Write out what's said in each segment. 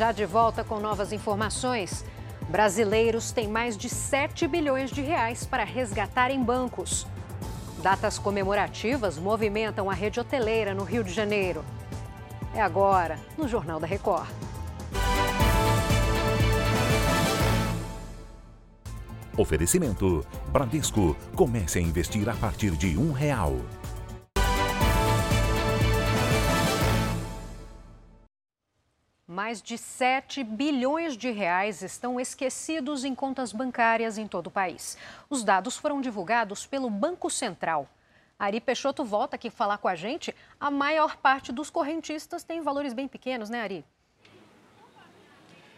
Já de volta com novas informações. Brasileiros têm mais de 7 bilhões de reais para resgatar em bancos. Datas comemorativas movimentam a rede hoteleira no Rio de Janeiro. É agora, no Jornal da Record. Oferecimento: Bradesco. Comece a investir a partir de um real. Mais de 7 bilhões de reais estão esquecidos em contas bancárias em todo o país. Os dados foram divulgados pelo Banco Central. Ari Peixoto volta aqui falar com a gente. A maior parte dos correntistas tem valores bem pequenos, né, Ari?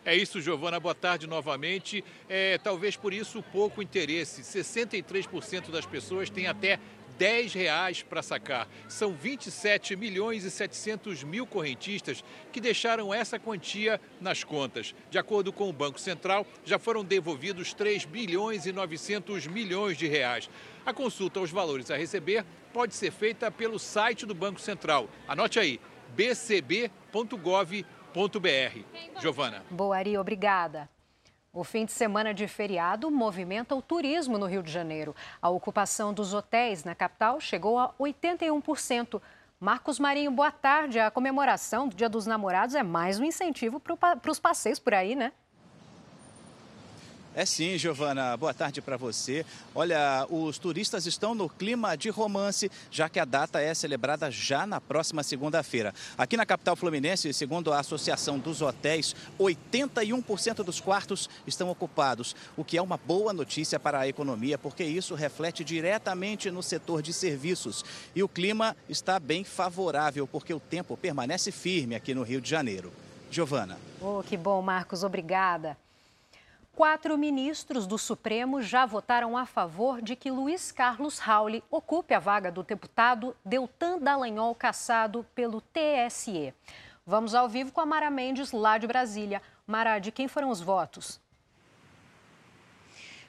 É isso, Giovana. Boa tarde novamente. É, talvez por isso pouco interesse. 63% das pessoas têm até 10 reais para sacar. São 27 milhões e 700 mil correntistas que deixaram essa quantia nas contas. De acordo com o Banco Central, já foram devolvidos 3 bilhões e 900 milhões de reais. A consulta aos valores a receber pode ser feita pelo site do Banco Central. Anote aí, bcb.gov.br. Giovana. Boa, Ari, obrigada. O fim de semana de feriado movimenta o turismo no Rio de Janeiro. A ocupação dos hotéis na capital chegou a 81%. Marcos Marinho, boa tarde. A comemoração do Dia dos Namorados é mais um incentivo para os passeios por aí, né? É sim, Giovana. Boa tarde para você. Olha, os turistas estão no clima de romance, já que a data é celebrada já na próxima segunda-feira. Aqui na capital fluminense, segundo a Associação dos Hotéis, 81% dos quartos estão ocupados, o que é uma boa notícia para a economia, porque isso reflete diretamente no setor de serviços. E o clima está bem favorável, porque o tempo permanece firme aqui no Rio de Janeiro. Giovana. Oh, que bom, Marcos. Obrigada. Quatro ministros do Supremo já votaram a favor de que Luiz Carlos Rauli ocupe a vaga do deputado Deltan Dallagnol caçado pelo TSE. Vamos ao vivo com a Mara Mendes, lá de Brasília. Mara, de quem foram os votos?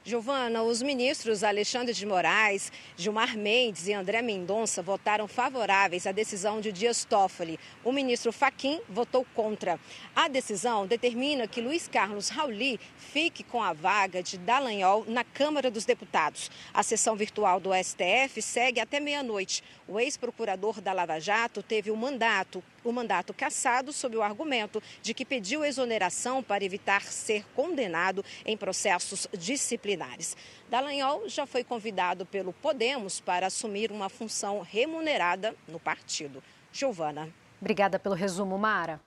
Giovana, os ministros Alexandre de Moraes, Gilmar Mendes e André Mendonça votaram favoráveis à decisão de Dias Toffoli. O ministro Faquim votou contra. A decisão determina que Luiz Carlos Rauli fique com a vaga de Dallagnol na Câmara dos Deputados. A sessão virtual do STF segue até meia-noite. O ex-procurador da Lava Jato teve o mandato o mandato cassado sob o argumento de que pediu exoneração para evitar ser condenado em processos disciplinares. Dallagnol já foi convidado pelo Podemos para assumir uma função remunerada no partido. Giovana. Obrigada pelo resumo, Mara.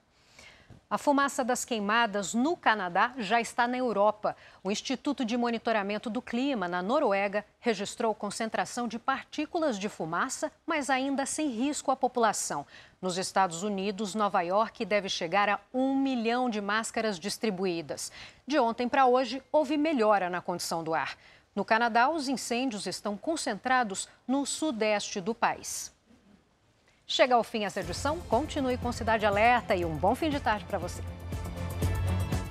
A fumaça das queimadas no Canadá já está na Europa. O Instituto de Monitoramento do Clima, na Noruega, registrou concentração de partículas de fumaça, mas ainda sem risco à população. Nos Estados Unidos, Nova York deve chegar a um milhão de máscaras distribuídas. De ontem para hoje, houve melhora na condição do ar. No Canadá, os incêndios estão concentrados no sudeste do país. Chega ao fim essa edição, continue com Cidade Alerta e um bom fim de tarde para você.